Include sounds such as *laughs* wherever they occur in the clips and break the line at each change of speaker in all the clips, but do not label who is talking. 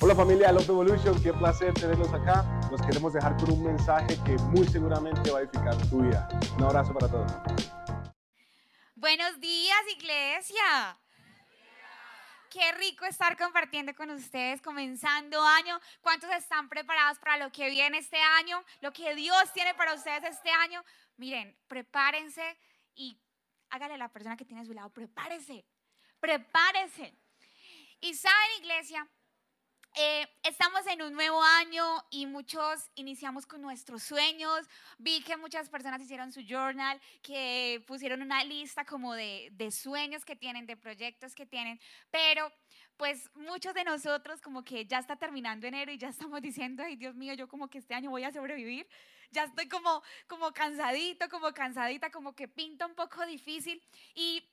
Hola familia Love Evolution, qué placer tenerlos acá. Nos queremos dejar con un mensaje que muy seguramente va a edificar tu vida. Un abrazo para todos.
Buenos días, iglesia. Qué rico estar compartiendo con ustedes, comenzando año. ¿Cuántos están preparados para lo que viene este año? Lo que Dios tiene para ustedes este año. Miren, prepárense y hágale a la persona que tiene a su lado, prepárese, prepárese. Y saben, iglesia, eh, estamos en un nuevo año y muchos iniciamos con nuestros sueños. Vi que muchas personas hicieron su journal, que pusieron una lista como de, de sueños que tienen, de proyectos que tienen, pero pues muchos de nosotros como que ya está terminando enero y ya estamos *laughs* diciendo, ay Dios mío, yo como que este año voy a sobrevivir. Ya estoy como, como cansadito, como cansadita, como que pinta un poco difícil. Y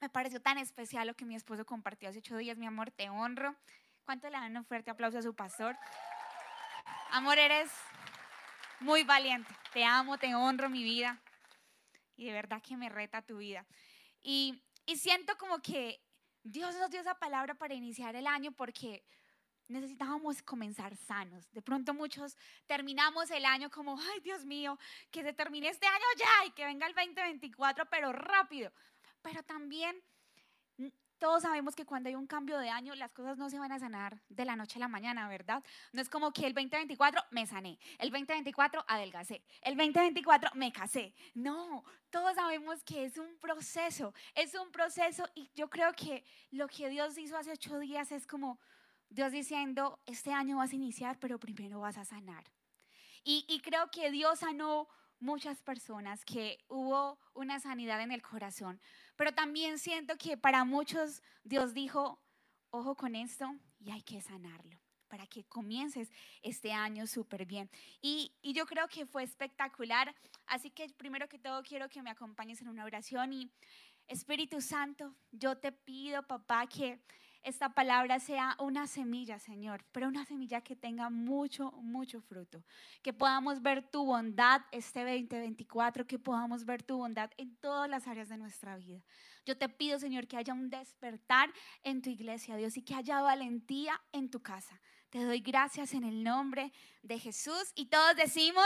me pareció tan especial lo que mi esposo compartió hace ocho días, mi amor, te honro. ¿Cuánto le dan un fuerte aplauso a su pastor? Amor, eres muy valiente. Te amo, te honro mi vida. Y de verdad que me reta tu vida. Y, y siento como que Dios nos dio esa palabra para iniciar el año porque necesitábamos comenzar sanos. De pronto muchos terminamos el año como, ay Dios mío, que se termine este año ya y que venga el 2024, pero rápido. Pero también todos sabemos que cuando hay un cambio de año, las cosas no se van a sanar de la noche a la mañana, ¿verdad? No es como que el 2024 me sané, el 2024 adelgacé, el 2024 me casé. No, todos sabemos que es un proceso, es un proceso y yo creo que lo que Dios hizo hace ocho días es como Dios diciendo, este año vas a iniciar, pero primero vas a sanar. Y, y creo que Dios sanó muchas personas, que hubo una sanidad en el corazón. Pero también siento que para muchos Dios dijo, ojo con esto y hay que sanarlo para que comiences este año súper bien. Y, y, yo creo que fue espectacular. Así que primero que todo quiero que me acompañes en una oración y Espíritu Santo, yo te pido, papá, que esta palabra sea una semilla, Señor, pero una semilla que tenga mucho, mucho fruto. Que podamos ver tu bondad este 2024, que podamos ver tu bondad en todas las áreas de nuestra vida. Yo te pido, Señor, que haya un despertar en tu iglesia, Dios, y que haya valentía en tu casa. Te doy gracias en el nombre de Jesús y todos decimos,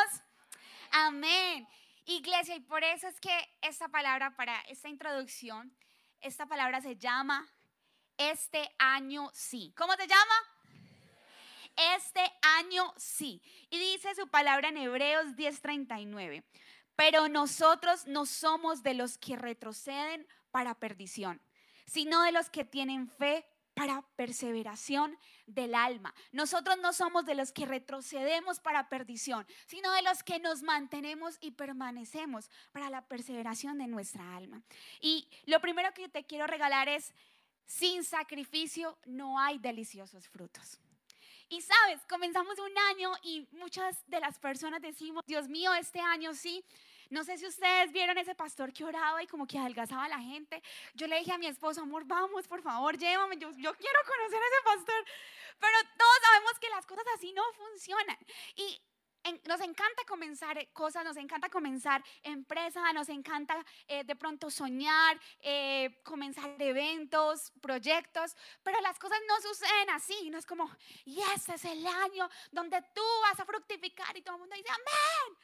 amén. Iglesia, y por eso es que esta palabra para esta introducción, esta palabra se llama este año sí. ¿Cómo te llama? Este año sí. Y dice su palabra en Hebreos 10:39. Pero nosotros no somos de los que retroceden para perdición, sino de los que tienen fe para perseveración del alma. Nosotros no somos de los que retrocedemos para perdición, sino de los que nos mantenemos y permanecemos para la perseveración de nuestra alma. Y lo primero que te quiero regalar es sin sacrificio no hay deliciosos frutos. Y sabes, comenzamos un año y muchas de las personas decimos, Dios mío, este año sí. No sé si ustedes vieron ese pastor que oraba y como que adelgazaba a la gente. Yo le dije a mi esposo, amor, vamos, por favor, llévame. Yo, quiero conocer a ese pastor. Pero todos sabemos que las cosas así no funcionan. Y nos encanta comenzar eh, cosas, nos encanta comenzar empresas, nos encanta eh, de pronto soñar, eh, comenzar eventos, proyectos, pero las cosas no suceden así, no es como, y este es el año donde tú vas a fructificar y todo el mundo dice, amén.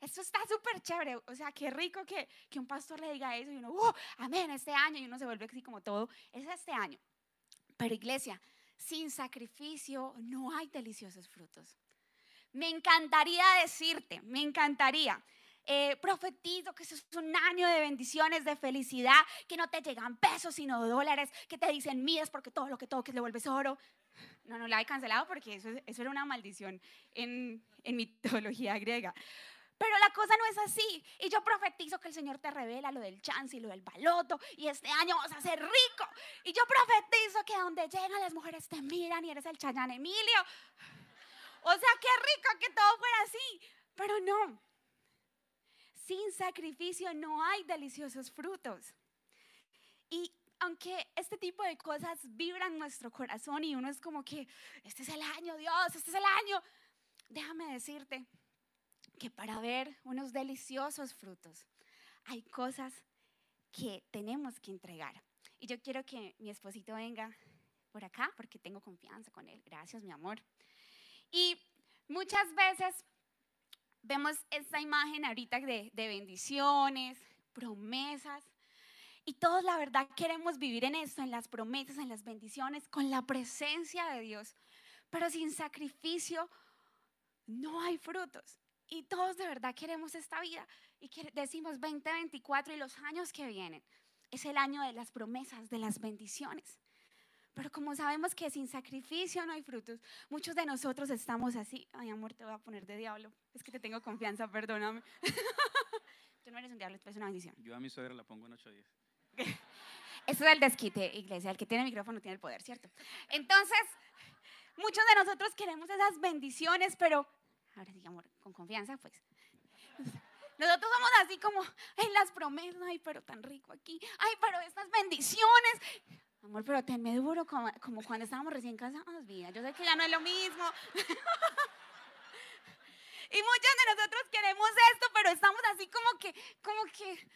Eso está súper chévere, o sea, qué rico que, que, un pastor le diga eso y uno, oh, amén, este año, y uno se vuelve así como todo, es este año. Pero iglesia, sin sacrificio no hay deliciosos frutos. Me encantaría decirte, me encantaría. Eh, profetizo que eso es un año de bendiciones, de felicidad, que no te llegan pesos sino dólares, que te dicen mides porque todo lo que toques le vuelves oro. No, no la he cancelado porque eso, eso era una maldición en, en mitología *laughs* griega. Pero la cosa no es así. Y yo profetizo que el Señor te revela lo del chance y lo del baloto. Y este año vas a ser rico. Y yo profetizo que donde llegan las mujeres te miran y eres el Chayán Emilio. O sea, qué rico que todo fuera así. Pero no. Sin sacrificio no hay deliciosos frutos. Y aunque este tipo de cosas vibran nuestro corazón y uno es como que, este es el año, Dios, este es el año, déjame decirte que para ver unos deliciosos frutos hay cosas que tenemos que entregar. Y yo quiero que mi esposito venga por acá porque tengo confianza con Él. Gracias, mi amor. Y muchas veces vemos esta imagen ahorita de, de bendiciones, promesas. Y todos la verdad queremos vivir en esto, en las promesas, en las bendiciones, con la presencia de Dios. Pero sin sacrificio no hay frutos. Y todos de verdad queremos esta vida. Y decimos 2024 y los años que vienen. Es el año de las promesas, de las bendiciones. Pero como sabemos que sin sacrificio no hay frutos, muchos de nosotros estamos así. Ay, amor, te voy a poner de diablo. Es que te tengo confianza, perdóname. *laughs* Tú no eres un diablo, tú eres una bendición.
Yo a mi suegra la pongo en 8 días. *laughs*
Eso es el desquite, iglesia. El que tiene micrófono tiene el poder, ¿cierto? Entonces, muchos de nosotros queremos esas bendiciones, pero ahora sí, amor, con confianza, pues. *laughs* Nosotros somos así como en las promesas, ay, pero tan rico aquí, ay, pero estas bendiciones. Amor, pero tenme duro como, como cuando estábamos recién casados, vida. Yo sé que ya no es lo mismo. *laughs* Y muchos de nosotros queremos esto, pero estamos así como que, como que,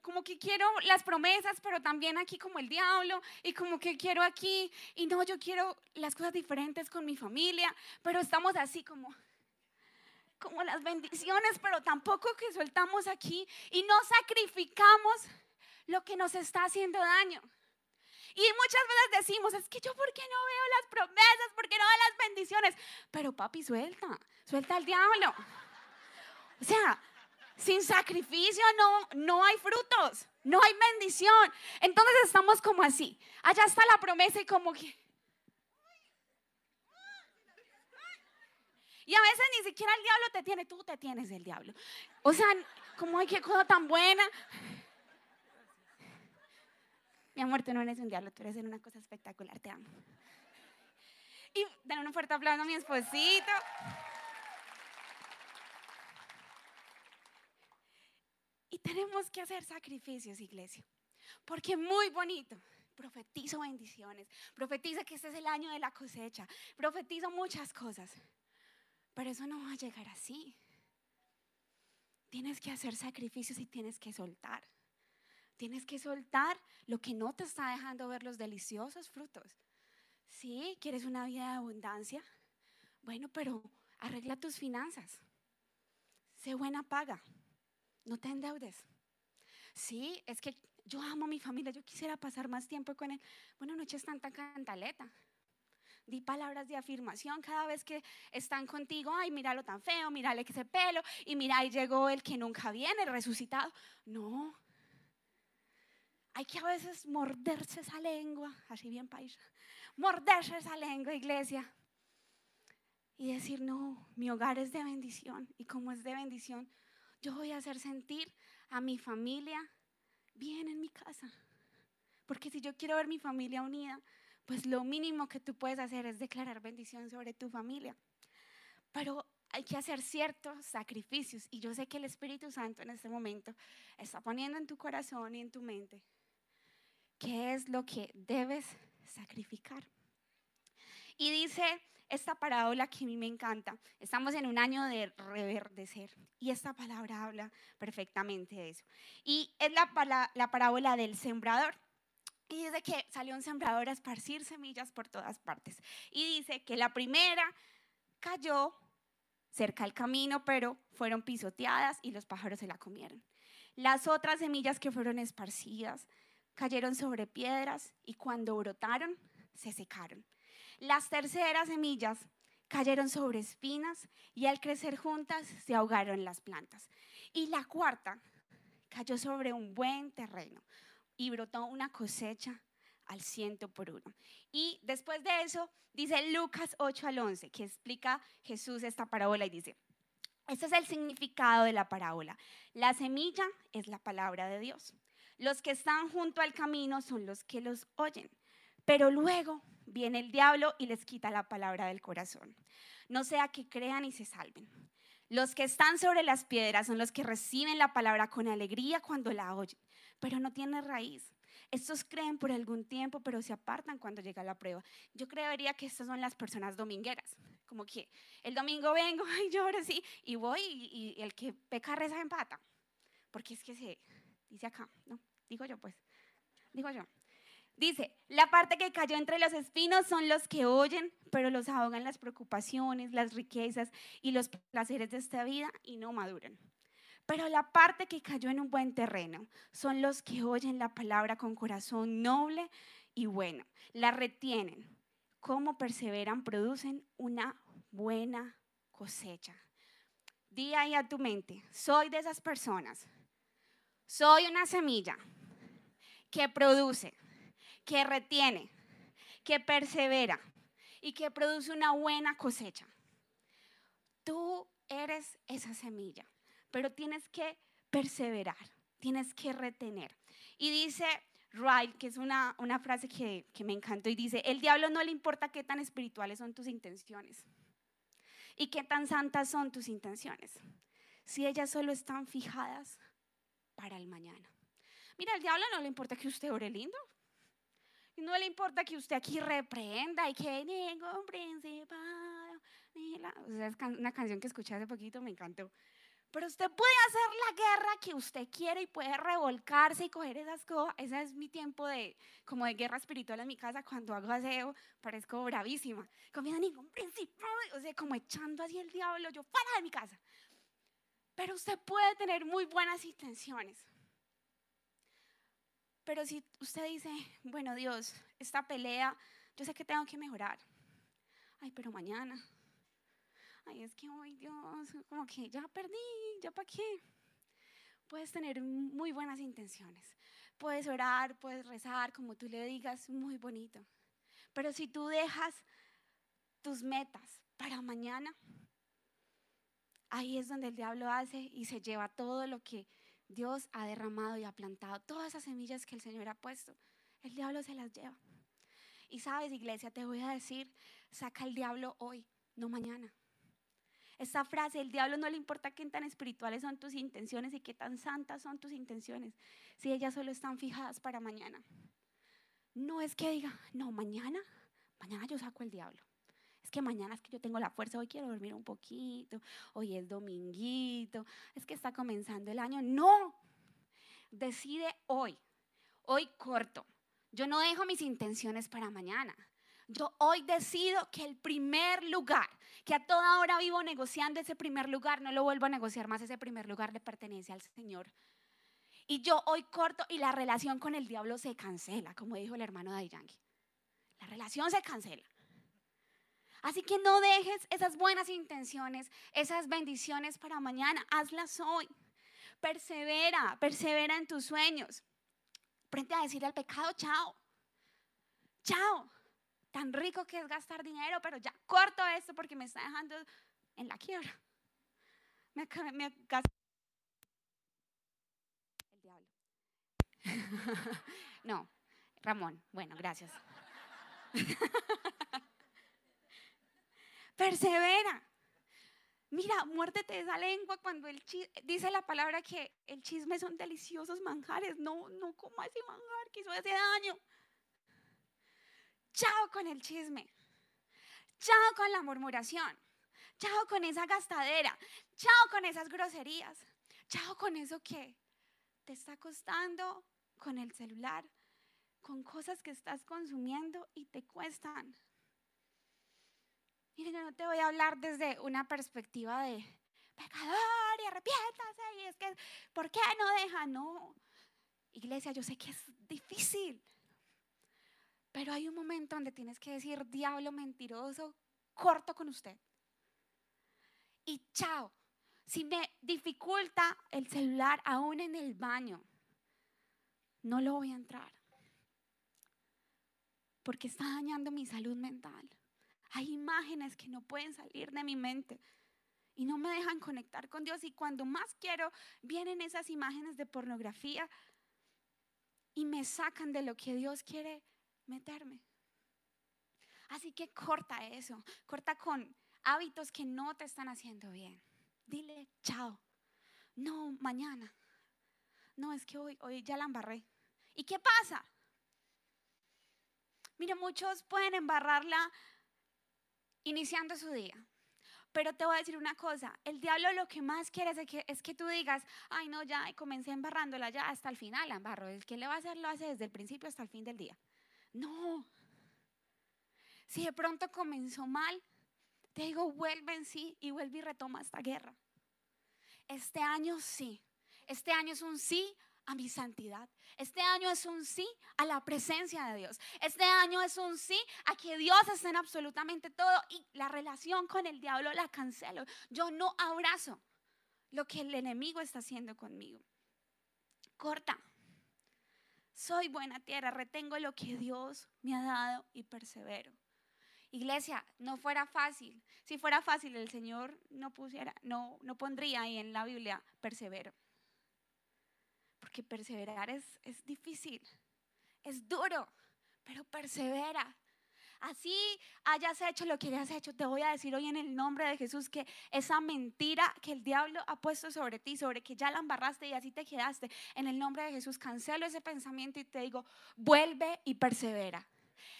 como que quiero las promesas, pero también aquí como el diablo, y como que quiero aquí, y no, yo quiero las cosas diferentes con mi familia, pero estamos así como, como las bendiciones, pero tampoco que soltamos aquí y no sacrificamos lo que nos está haciendo daño. Y muchas veces decimos, es que yo, ¿por qué no veo las promesas? ¿Por qué no veo las bendiciones? Pero papi, suelta, suelta al diablo. O sea, sin sacrificio no, no hay frutos, no hay bendición. Entonces estamos como así. Allá está la promesa y como que... Y a veces ni siquiera el diablo te tiene, tú te tienes el diablo. O sea, como hay que cosa tan buena. Mi amor, tú no eres un diablo, tú eres una cosa espectacular, te amo. Y dan una fuerte aplauso a mi esposito. Y tenemos que hacer sacrificios, iglesia. Porque muy bonito. Profetizo bendiciones. Profetizo que este es el año de la cosecha. Profetizo muchas cosas. Pero eso no va a llegar así. Tienes que hacer sacrificios y tienes que soltar. Tienes que soltar lo que no te está dejando ver los deliciosos frutos. Sí, quieres una vida de abundancia. Bueno, pero arregla tus finanzas. Sé buena paga. No te endeudes. Sí, es que yo amo a mi familia, yo quisiera pasar más tiempo con él. Bueno, no eches tanta cantaleta. Di palabras de afirmación cada vez que están contigo. Ay, míralo tan feo, mírale ese pelo. Y mira, ahí llegó el que nunca viene, el resucitado. No, hay que a veces morderse esa lengua, así bien paisa, morderse esa lengua, iglesia, y decir, no, mi hogar es de bendición, y como es de bendición, yo voy a hacer sentir a mi familia bien en mi casa. Porque si yo quiero ver mi familia unida, pues lo mínimo que tú puedes hacer es declarar bendición sobre tu familia. Pero hay que hacer ciertos sacrificios y yo sé que el Espíritu Santo en este momento está poniendo en tu corazón y en tu mente qué es lo que debes sacrificar. Y dice esta parábola que a mí me encanta. Estamos en un año de reverdecer y esta palabra habla perfectamente de eso. Y es la, la parábola del sembrador. Y dice que salió un sembrador a esparcir semillas por todas partes. Y dice que la primera cayó cerca del camino, pero fueron pisoteadas y los pájaros se la comieron. Las otras semillas que fueron esparcidas cayeron sobre piedras y cuando brotaron, se secaron. Las terceras semillas cayeron sobre espinas y al crecer juntas se ahogaron las plantas. Y la cuarta cayó sobre un buen terreno y brotó una cosecha al ciento por uno. Y después de eso, dice Lucas 8 al 11, que explica Jesús esta parábola y dice, este es el significado de la parábola. La semilla es la palabra de Dios. Los que están junto al camino son los que los oyen, pero luego viene el diablo y les quita la palabra del corazón. No sea que crean y se salven. Los que están sobre las piedras son los que reciben la palabra con alegría cuando la oyen, pero no tienen raíz. Estos creen por algún tiempo, pero se apartan cuando llega la prueba. Yo creería que estas son las personas domingueras. Como que el domingo vengo, *laughs* ay, yo ahora sí, y voy y, y el que peca reza empata. Porque es que se, dice acá, ¿no? Digo yo, pues, digo yo. Dice, la parte que cayó entre los espinos son los que oyen, pero los ahogan las preocupaciones, las riquezas y los placeres de esta vida y no maduran. Pero la parte que cayó en un buen terreno son los que oyen la palabra con corazón noble y bueno, la retienen. Cómo perseveran, producen una buena cosecha. Di ahí a tu mente, soy de esas personas. Soy una semilla que produce que retiene, que persevera y que produce una buena cosecha. Tú eres esa semilla, pero tienes que perseverar, tienes que retener. Y dice Wright, que es una, una frase que, que me encantó, y dice, el diablo no le importa qué tan espirituales son tus intenciones y qué tan santas son tus intenciones, si ellas solo están fijadas para el mañana. Mira, al diablo no le importa que usted ore lindo, no le importa que usted aquí reprenda y que ningún principal. O sea, es una canción que escuché hace poquito, me encantó. Pero usted puede hacer la guerra que usted quiere y puede revolcarse y coger esas cosas. Ese es mi tiempo de, como de guerra espiritual en mi casa. Cuando hago aseo, parezco bravísima. Comiendo ningún principal, o sea, como echando así el diablo, yo fuera de mi casa. Pero usted puede tener muy buenas intenciones. Pero si usted dice, bueno Dios, esta pelea, yo sé que tengo que mejorar. Ay, pero mañana. Ay, es que hoy Dios, como que ya perdí, ya para qué. Puedes tener muy buenas intenciones. Puedes orar, puedes rezar, como tú le digas, muy bonito. Pero si tú dejas tus metas para mañana, ahí es donde el diablo hace y se lleva todo lo que Dios ha derramado y ha plantado todas esas semillas que el Señor ha puesto. El diablo se las lleva. Y sabes, iglesia, te voy a decir, saca el diablo hoy, no mañana. Esta frase, el diablo no le importa qué tan espirituales son tus intenciones y qué tan santas son tus intenciones, si ellas solo están fijadas para mañana. No es que diga, no, mañana, mañana yo saco el diablo es que mañana es que yo tengo la fuerza, hoy quiero dormir un poquito, hoy es dominguito, es que está comenzando el año. No, decide hoy, hoy corto. Yo no dejo mis intenciones para mañana. Yo hoy decido que el primer lugar, que a toda hora vivo negociando ese primer lugar, no lo vuelvo a negociar más, ese primer lugar le pertenece al Señor. Y yo hoy corto y la relación con el diablo se cancela, como dijo el hermano de. La relación se cancela. Así que no dejes esas buenas intenciones, esas bendiciones para mañana, hazlas hoy. Persevera, persevera en tus sueños. Frente a decir al pecado, chao. Chao. Tan rico que es gastar dinero, pero ya corto esto porque me está dejando en la quiebra. Me, me el diablo. *laughs* no, Ramón, bueno, gracias. *laughs* Persevera. Mira, muértete esa lengua cuando el dice la palabra que el chisme son deliciosos manjares. No, no coma ese manjar que hizo ese daño. Chao con el chisme. Chao con la murmuración. Chao con esa gastadera. Chao con esas groserías. Chao con eso que te está costando con el celular, con cosas que estás consumiendo y te cuestan. Miren, yo no te voy a hablar desde una perspectiva de pecador y arrepiéntase y es que, ¿por qué no deja? No. Iglesia, yo sé que es difícil, pero hay un momento donde tienes que decir, diablo mentiroso, corto con usted. Y chao. Si me dificulta el celular aún en el baño, no lo voy a entrar. Porque está dañando mi salud mental. Hay imágenes que no pueden salir de mi mente y no me dejan conectar con Dios. Y cuando más quiero, vienen esas imágenes de pornografía y me sacan de lo que Dios quiere meterme. Así que corta eso, corta con hábitos que no te están haciendo bien. Dile, chao. No, mañana. No, es que hoy, hoy ya la embarré. ¿Y qué pasa? Mire, muchos pueden embarrarla iniciando su día. Pero te voy a decir una cosa, el diablo lo que más quiere es que, es que tú digas, ay no, ya comencé embarrándola ya hasta el final, la embarro. El que le va a hacer lo hace desde el principio hasta el fin del día. No. Si de pronto comenzó mal, te digo, vuelve en sí y vuelve y retoma esta guerra. Este año sí. Este año es un sí a mi santidad. Este año es un sí a la presencia de Dios. Este año es un sí a que Dios esté en absolutamente todo y la relación con el diablo la cancelo. Yo no abrazo lo que el enemigo está haciendo conmigo. Corta. Soy buena tierra, retengo lo que Dios me ha dado y persevero. Iglesia, no fuera fácil. Si fuera fácil, el Señor no no pondría ahí en la Biblia persevero. Porque perseverar es, es difícil, es duro, pero persevera. Así hayas hecho lo que hayas hecho, te voy a decir hoy en el nombre de Jesús que esa mentira que el diablo ha puesto sobre ti, sobre que ya la embarraste y así te quedaste, en el nombre de Jesús cancelo ese pensamiento y te digo, vuelve y persevera.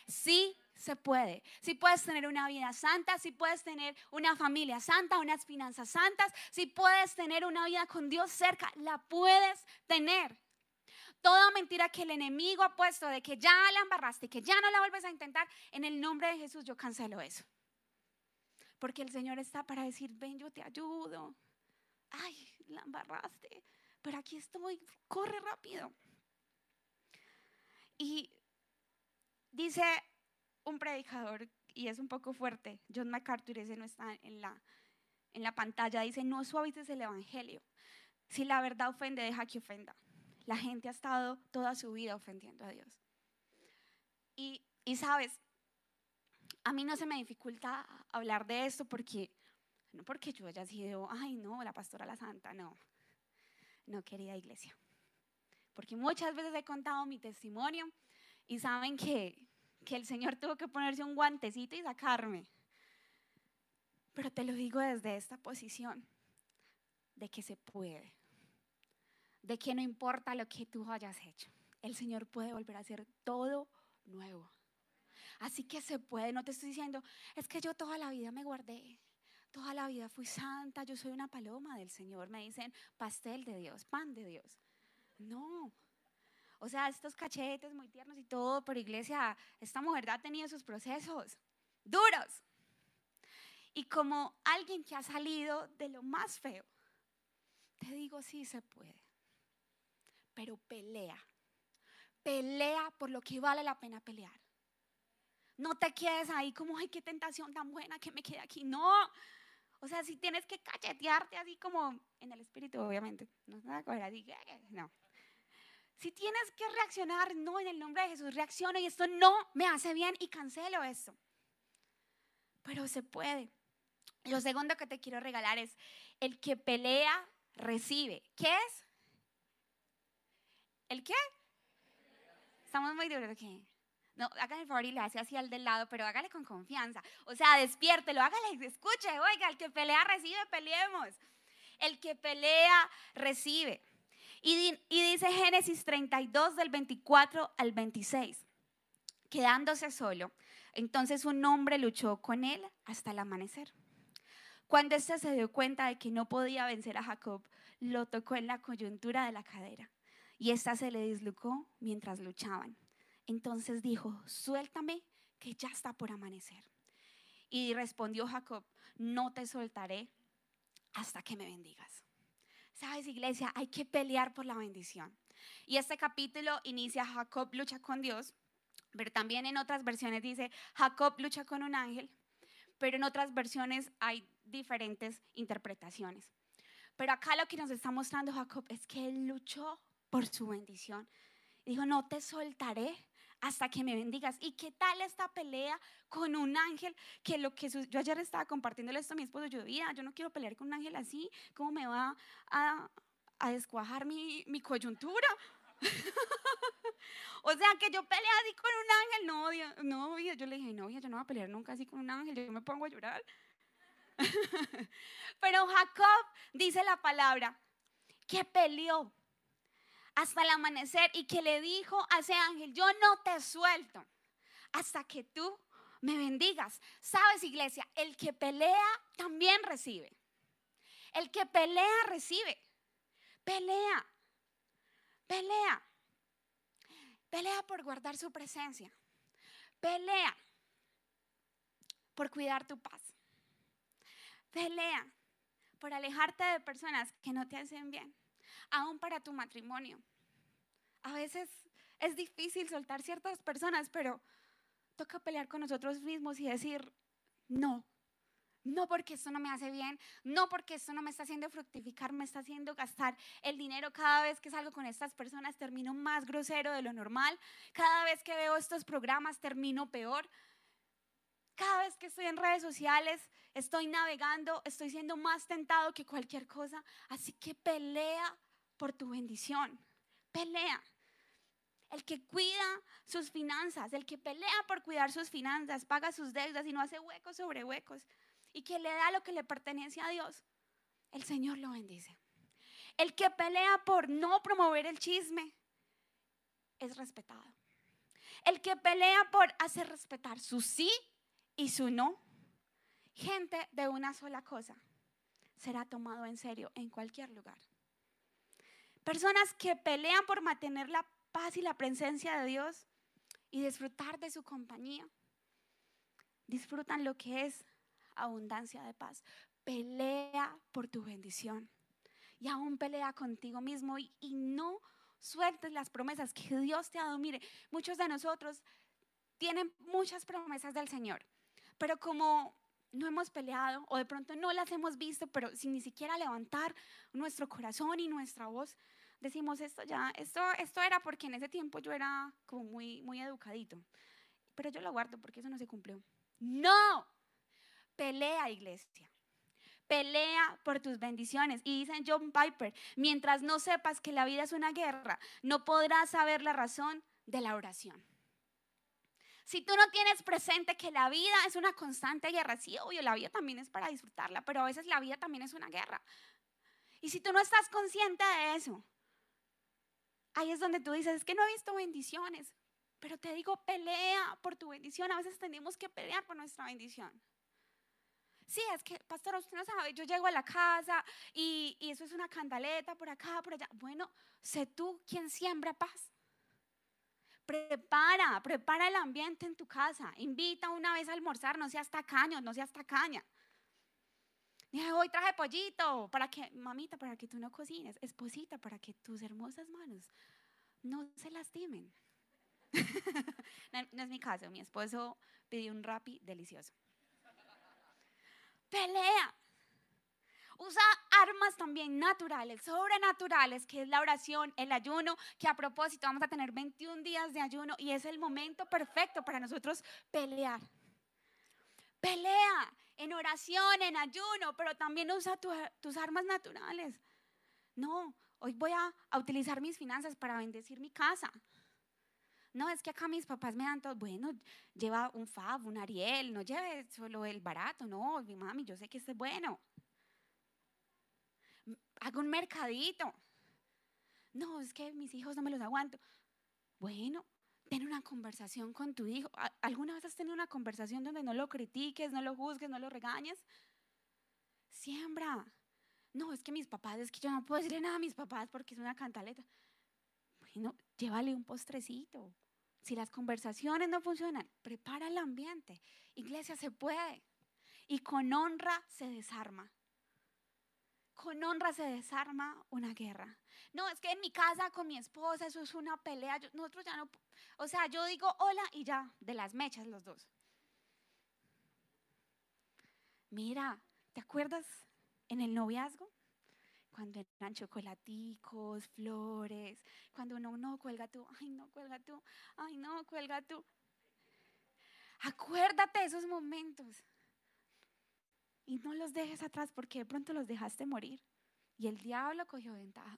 Sí se puede. Si puedes tener una vida santa, si puedes tener una familia santa, unas finanzas santas, si puedes tener una vida con Dios cerca, la puedes tener. Toda mentira que el enemigo ha puesto de que ya la embarraste, que ya no la vuelves a intentar, en el nombre de Jesús yo cancelo eso. Porque el Señor está para decir, ven, yo te ayudo. Ay, la embarraste, pero aquí estoy, corre rápido. Y dice un predicador, y es un poco fuerte, John MacArthur, ese no está en la, en la pantalla, dice, no suavices el Evangelio. Si la verdad ofende, deja que ofenda. La gente ha estado toda su vida ofendiendo a Dios. Y, y sabes, a mí no se me dificulta hablar de esto porque, no porque yo haya sido, ay no, la pastora la santa, no, no querida iglesia. Porque muchas veces he contado mi testimonio y saben que que el Señor tuvo que ponerse un guantecito y sacarme. Pero te lo digo desde esta posición, de que se puede, de que no importa lo que tú hayas hecho, el Señor puede volver a hacer todo nuevo. Así que se puede, no te estoy diciendo, es que yo toda la vida me guardé, toda la vida fui santa, yo soy una paloma del Señor, me dicen pastel de Dios, pan de Dios. No, o sea, estos cachetes muy tiernos y todo, pero iglesia, esta mujer ha tenido sus procesos duros. Y como alguien que ha salido de lo más feo, te digo, sí se puede. Pero pelea. Pelea por lo que vale la pena pelear. No te quedes ahí como, ay, qué tentación tan buena que me quede aquí. No. O sea, si tienes que cachetearte así como en el espíritu, obviamente. No nada así, no. Si tienes que reaccionar, no, en el nombre de Jesús reacciona y esto no me hace bien y cancelo eso. Pero se puede. Lo segundo que te quiero regalar es el que pelea, recibe. ¿Qué es? ¿El qué? Estamos muy duros aquí. No, hágale el favor y le hace así al del lado, pero hágale con confianza. O sea, despiértelo, hágale, escuche, oiga, el que pelea recibe, peleemos. El que pelea recibe. Y, dice Génesis 32 del 24 al 26, quedándose solo. Entonces un hombre luchó con él hasta el amanecer. Cuando éste se dio cuenta de que no podía vencer a Jacob, lo tocó en la coyuntura de la cadera y ésta se le dislocó mientras luchaban. Entonces dijo, suéltame que ya está por amanecer. Y respondió Jacob, no te soltaré hasta que me bendigas. Sabes, iglesia, hay que pelear por la bendición. Y este capítulo inicia Jacob lucha con Dios, pero también en otras versiones dice Jacob lucha con un ángel, pero en otras versiones hay diferentes interpretaciones. Pero acá lo que nos está mostrando Jacob es que él luchó por su bendición. Dijo, no te soltaré hasta que me bendigas. ¿Y qué tal esta pelea con un ángel? Que lo que yo ayer estaba compartiéndole esto a mi esposo, yo decía, yo no quiero pelear con un ángel así, ¿cómo me va a, a descuajar mi, mi coyuntura? *laughs* o sea, que yo peleé así con un ángel, no, no, yo le dije, no, yo no voy a pelear nunca así con un ángel, yo me pongo a llorar. *laughs* Pero Jacob dice la palabra que peleó hasta el amanecer y que le dijo a ese ángel, yo no te suelto hasta que tú me bendigas. Sabes, iglesia, el que pelea también recibe. El que pelea recibe. Pelea. Pelea. Pelea por guardar su presencia. Pelea por cuidar tu paz. Pelea por alejarte de personas que no te hacen bien, aún para tu matrimonio. A veces es difícil soltar ciertas personas, pero toca pelear con nosotros mismos y decir, no, no porque esto no me hace bien, no porque esto no me está haciendo fructificar, me está haciendo gastar el dinero cada vez que salgo con estas personas, termino más grosero de lo normal, cada vez que veo estos programas termino peor. Cada vez que estoy en redes sociales, estoy navegando, estoy siendo más tentado que cualquier cosa. Así que pelea por tu bendición. Pelea. El que cuida sus finanzas, el que pelea por cuidar sus finanzas, paga sus deudas y no hace huecos sobre huecos y que le da lo que le pertenece a Dios, el Señor lo bendice. El que pelea por no promover el chisme es respetado. El que pelea por hacer respetar su sí y su no, gente de una sola cosa, será tomado en serio en cualquier lugar. Personas que pelean por mantener la paz y la presencia de Dios y disfrutar de su compañía, disfrutan lo que es abundancia de paz. Pelea por tu bendición y aún pelea contigo mismo y, no sueltes las promesas que Dios te ha dado. Mire, muchos de nosotros tienen muchas promesas del Señor pero como no hemos peleado o de pronto no las hemos visto, pero sin ni siquiera levantar nuestro corazón y nuestra voz, decimos esto ya, esto, esto era porque en ese tiempo yo era como muy, muy educadito, pero yo lo guardo porque eso no se cumplió. No, pelea iglesia. Pelea por tus bendiciones. Y dice John Piper, mientras no sepas que la vida es una guerra, no podrás saber la razón de la oración. Si tú no tienes presente que la vida es una constante guerra, sí, obvio, la vida también es para disfrutarla, pero a veces la vida también es una guerra. Y si tú no estás consciente de eso, ahí es donde tú dices, es que no he visto bendiciones, pero te digo, pelea por tu bendición. A veces tenemos que pelear por nuestra bendición. Sí, es que, pastor, usted no sabe, yo llego a la casa y, y eso es una candaleta por acá, por allá. Bueno, sé tú quien siembra paz. Prepara, prepara el ambiente en tu casa. Invita una vez a almorzar, no seas tacaño, no seas tacaña. Dije, hoy traje pollito para que, mamita, para que tú no cocines, esposita, para que tus hermosas manos no se lastimen. *laughs* no, es mi caso, mi esposo pidió un rapi delicioso. Pelea, Usa armas también naturales, sobrenaturales, que es la oración, el ayuno, que a propósito vamos a tener 21 días de ayuno y es el momento perfecto para nosotros pelear. Pelea en oración, en ayuno, pero también usa tus armas naturales. No, hoy voy a, a, utilizar mis finanzas para bendecir mi casa. No, es que acá mis papás me dan todo, bueno, lleva un Fab, un Ariel, no lleve solo el barato, no, mi mami, yo sé que este es bueno hago un mercadito. No, es que mis hijos no me los aguanto. Bueno, ten una conversación con tu hijo. ¿Alguna vez has tenido una conversación donde no lo critiques, no lo juzgues, no lo regañes? Siembra. No, es que mis papás, es que yo no puedo decirle nada a mis papás porque es una cantaleta. Bueno, llévale un postrecito. Si las conversaciones no funcionan, prepara el ambiente. Iglesia se puede. Y con honra se desarma con honra se desarma una guerra. No, es que en mi casa con mi esposa eso es una pelea. nosotros ya no, o sea, yo digo hola y ya, de las mechas los dos. Mira, ¿te acuerdas en el noviazgo? Cuando eran chocolaticos, flores, cuando uno no cuelga tú, ay no cuelga tú, ay no cuelga tú. Acuérdate de esos momentos y no los dejes atrás porque de pronto los dejaste morir. Y el diablo cogió ventaja.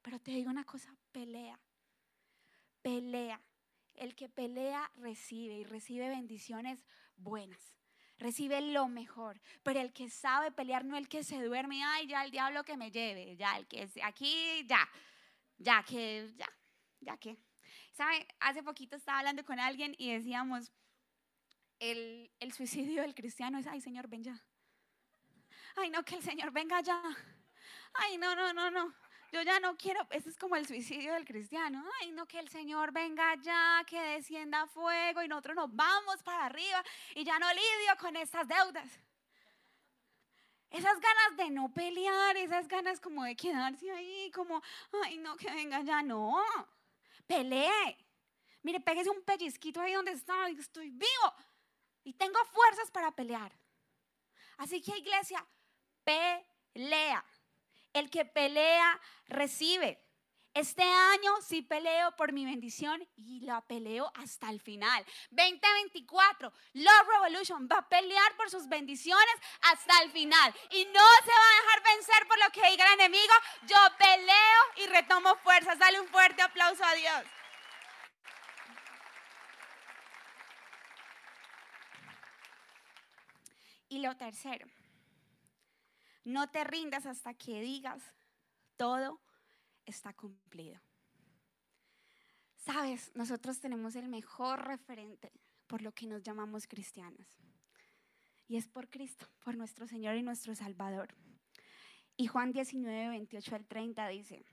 Pero te digo una cosa, pelea. Pelea. El que pelea recibe y recibe bendiciones buenas. Recibe lo mejor. Pero el que sabe pelear, no el que se duerme, ay, ya el diablo que me lleve, ya el que aquí, ya, ya que, ya, ya que. ¿Sabe? Hace poquito estaba hablando con alguien y decíamos, el, suicidio del cristiano es, ay Señor, ven ya. Ay, no, que el Señor venga ya. Ay, no, no, no, no. Yo ya no quiero, eso es como el suicidio del cristiano. Ay, no, que el Señor venga ya, que descienda fuego y nosotros nos vamos para arriba y ya no lidio con estas deudas. Esas ganas de no pelear, esas ganas como de quedarse ahí, como, ay, no, que venga ya, no. Pelee. Mire, pégese un pellizquito ahí donde está, estoy vivo y tengo fuerzas para pelear. Así que iglesia, pelea. El que pelea, recibe. Este año sí peleo por mi bendición y la peleo hasta el final. 2024, Love Revolution va a pelear por sus bendiciones hasta el final. Y no se va a dejar vencer por lo que diga el enemigo. Yo peleo y retomo fuerzas. Dale un fuerte aplauso a Dios. Y lo tercero, no te rindas hasta que digas, todo está cumplido. Sabes, nosotros tenemos el mejor referente por lo que nos llamamos cristianos. Y es por Cristo, por nuestro Señor y nuestro Salvador. Y Juan 19, 28 al 30 dice,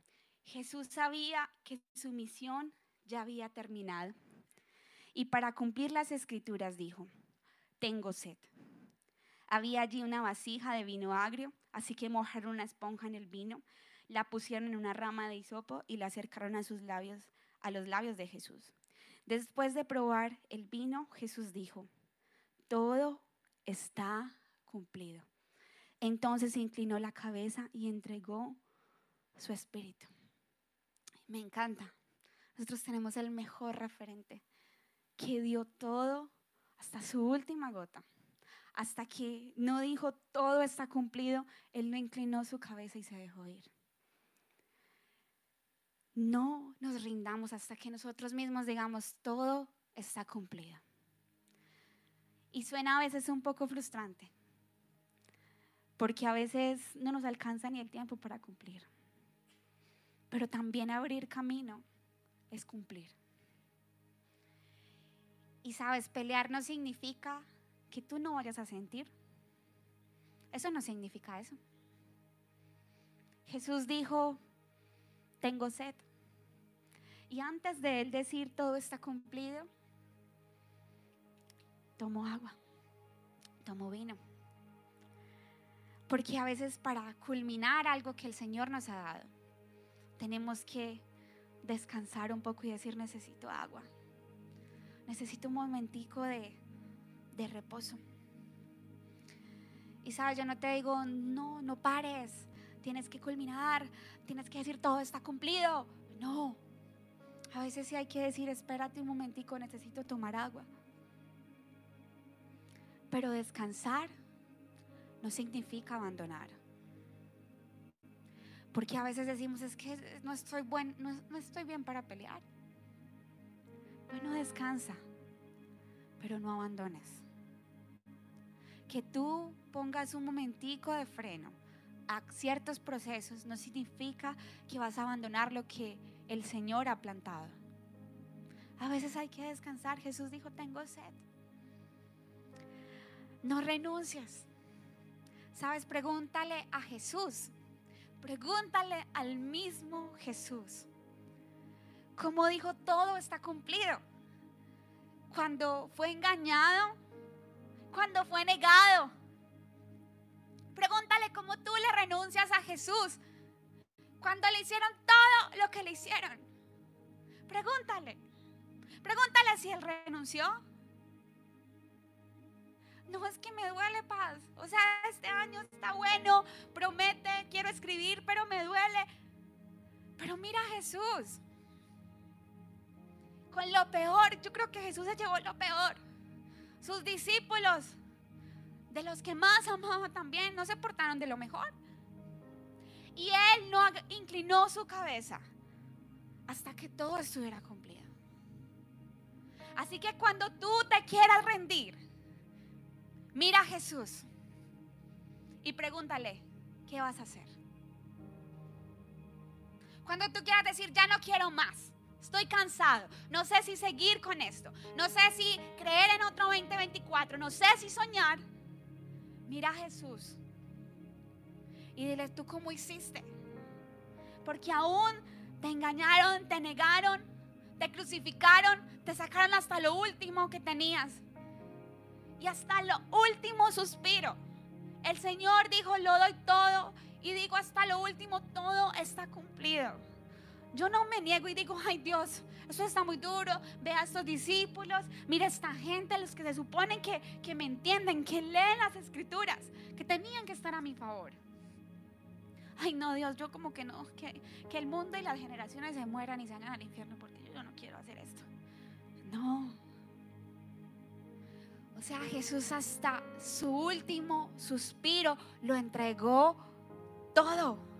Jesús sabía que su misión ya había terminado. Y para cumplir las escrituras dijo, tengo sed. Había allí una vasija de vino agrio, así que mojaron una esponja en el vino, la pusieron en una rama de hisopo y la acercaron a sus labios, a los labios de Jesús. Después de probar el vino, Jesús dijo, todo está cumplido. Entonces se inclinó la cabeza y entregó su espíritu. Me encanta. Nosotros tenemos el mejor referente que dio todo hasta su última gota hasta que no dijo todo está cumplido, Él no inclinó su cabeza y se dejó ir. No nos rindamos hasta que nosotros mismos digamos todo está cumplido. Y suena a veces un poco frustrante, porque a veces no nos alcanza ni el tiempo para cumplir. Pero también abrir camino es cumplir. Y sabes, pelear no significa que tú no vayas a sentir. Eso no significa eso. Jesús dijo, tengo sed. Y antes de él decir todo está cumplido, tomó agua, tomó vino. Porque a veces para culminar algo que el Señor nos ha dado, tenemos que descansar un poco y decir, necesito agua. Necesito un momentico de, de reposo. Y sabes, yo no te digo, no, no pares, tienes que culminar, tienes que decir todo está cumplido. No, a veces sí hay que decir, espérate un momentico, necesito tomar agua. Pero descansar no significa abandonar. Porque a veces decimos, es que no estoy, buen, no, no estoy bien para pelear. Bueno, descansa, pero no abandones que tú pongas un momentico de freno a ciertos procesos no significa que vas a abandonar lo que el Señor ha plantado. A veces hay que descansar. Jesús dijo, tengo sed. No renuncies. Sabes, pregúntale a Jesús. Pregúntale al mismo Jesús. Como dijo, todo está cumplido. Cuando fue engañado, cuando fue negado. Pregúntale cómo tú le renuncias a Jesús cuando le hicieron todo lo que le hicieron. Pregúntale. Pregúntale si él renunció. No es que me duele paz. O sea, este año está bueno, promete, quiero escribir, pero me duele. Pero mira a Jesús. Con lo peor, yo creo que Jesús se llevó lo peor sus discípulos, de los que más amaba también, no se portaron de lo mejor. Y él no inclinó su cabeza hasta que todo estuviera cumplido. Así que cuando tú te quieras rendir, mira a Jesús y pregúntale, ¿qué vas a hacer? Cuando tú quieras decir, ya no quiero más, Estoy cansado. No sé si seguir con esto. No sé si creer en otro 2024. No sé si soñar. Mira a Jesús. Y dile, ¿tú cómo hiciste? Porque aún te engañaron, te negaron, te crucificaron, te sacaron hasta lo último que tenías. Y hasta lo último suspiro. El Señor dijo, lo doy todo. Y digo, hasta lo último, todo está cumplido. Yo no me niego y digo, ay Dios, eso está muy duro. Ve a estos discípulos, mira esta gente, los que se suponen que, que me entienden, que leen las escrituras, que tenían que estar a mi favor. Ay no, Dios, yo como que no, que, que el mundo y las generaciones se mueran y se hagan al infierno porque yo no quiero hacer esto. No. O sea, Jesús hasta su último suspiro lo entregó todo.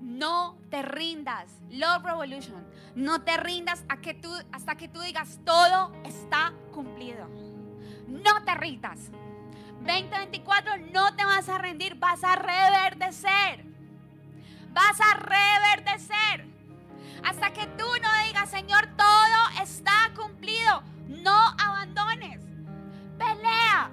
No te rindas. Love Revolution. No te rindas a que tú, hasta que tú digas todo está cumplido. No te rindas. 2024 no te vas a rendir, vas a reverdecer. Vas a reverdecer. Hasta que tú no digas, Señor, todo está cumplido. No abandones. Pelea.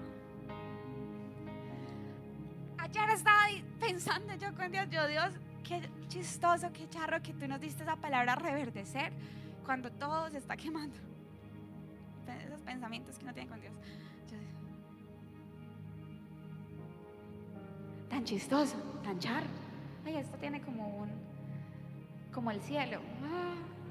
Ayer estaba pensando yo con Dios, yo Dios, qué chistoso, qué charro que tú nos diste esa palabra reverdecer cuando todo se está *laughs* quemando. Esos pensamientos que uno tiene con Dios. tan chistoso, tan charro. Ay, esto tiene como un, como el cielo.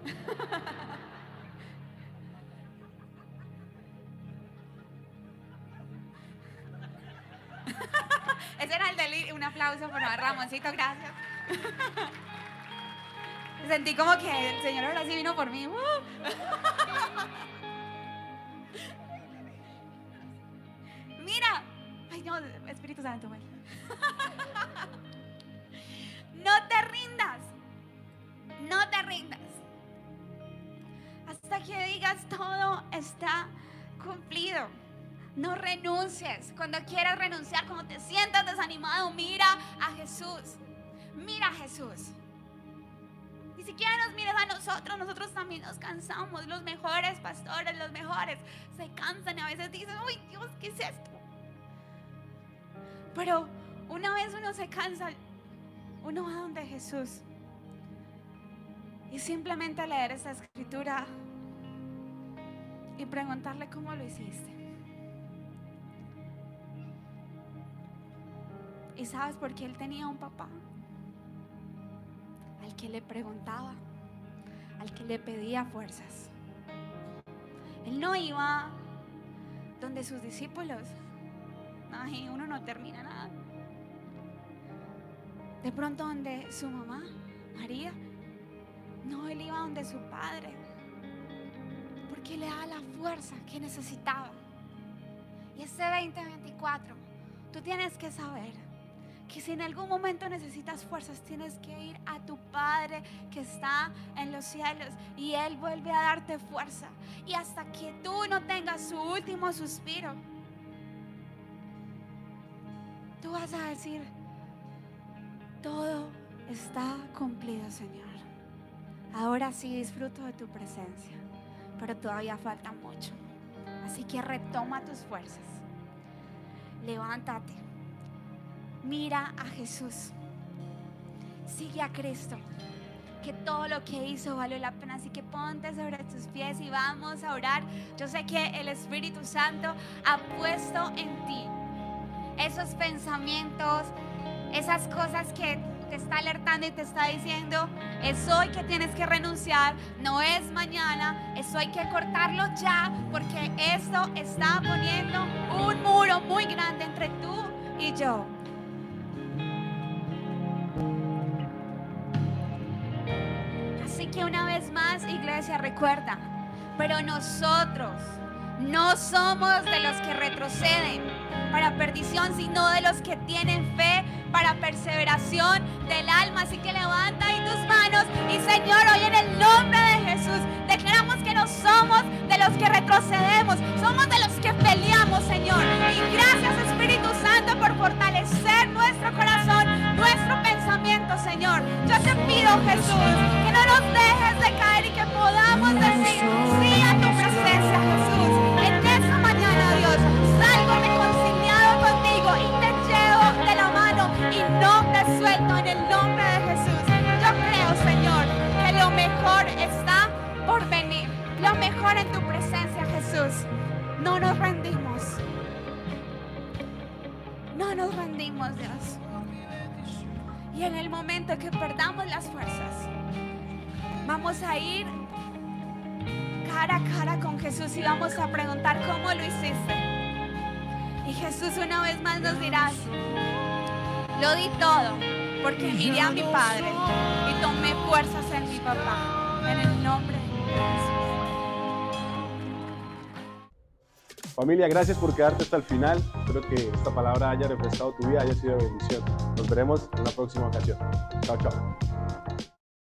*laughs* Ese era el del un aplauso por Ramoncito, gracias. *laughs* Sentí como que el Señor ahora sí vino por mí. *laughs* Mira, ay no, Espíritu Santo, *laughs* No te rindas, no te rindas. Hasta que digas todo está cumplido. No renuncies. Cuando quieras renunciar, cuando te sientas desanimado, mira a Jesús. Mira a Jesús. Ni siquiera nos mires a nosotros, nosotros también nos cansamos. Los mejores pastores, los mejores, se cansan y a veces dicen, uy Dios, ¿qué es esto? Pero una vez uno se cansa, uno va donde Jesús. Y simplemente leer esa escritura y preguntarle cómo lo hiciste. ¿Y sabes por qué él tenía un papá? Que le preguntaba, al que le pedía fuerzas. Él no iba donde sus discípulos. Ay, uno no termina nada. De pronto donde su mamá, María. No, él iba donde su padre. Porque le daba la fuerza que necesitaba. Y ese 2024, tú tienes que saber que si en algún momento necesitas fuerzas, tienes que ir a tu Padre que está en los cielos y Él vuelve a darte fuerza. Y hasta que tú no tengas su último suspiro, tú vas a decir, todo está cumplido, Señor. Ahora sí disfruto de tu presencia, pero todavía falta mucho. Así que retoma tus fuerzas. Levántate Mira a Jesús. Sigue a Cristo. Que todo lo que hizo valió la pena. Así que ponte sobre tus pies y vamos a orar. Yo sé que el Espíritu Santo ha puesto en ti esos pensamientos, esas cosas que te está alertando y te está diciendo, es hoy que tienes que renunciar, no es mañana, eso hay que cortarlo ya, porque esto está poniendo un muro muy grande entre tú y yo. Más, iglesia, recuerda, pero nosotros no somos de los que retroceden para perdición, sino de los que tienen fe para perseveración del alma. Así que levanta ahí tus manos y Señor, hoy en el nombre de Jesús declaramos que no somos de los que retrocedemos, somos de los que peleamos, Señor. Y gracias Espíritu Santo por fortalecer nuestro corazón, nuestro pensamiento, Señor. Yo te pido, Jesús, que no nos dejes caer y que podamos decir sí a tu presencia, Jesús. En esta mañana, Dios, salgo reconciliado contigo y te llevo de la mano y no te suelto en el nombre de Jesús. Yo creo, Señor, que lo mejor está por venir. Lo mejor en tu presencia, Jesús. No nos rendimos. No nos rendimos, Dios. Y en el momento que perdamos las fuerzas, vamos a ir cara a cara con Jesús y vamos a preguntar cómo lo hiciste. Y Jesús una vez más nos dirá, lo di todo porque miré a mi Padre y tomé fuerzas en mi papá. En el nombre de Jesús.
Familia, gracias por quedarte hasta el final. Espero que esta palabra haya refrescado tu vida, haya sido bendición. Nos veremos en la próxima ocasión. Chao, chao.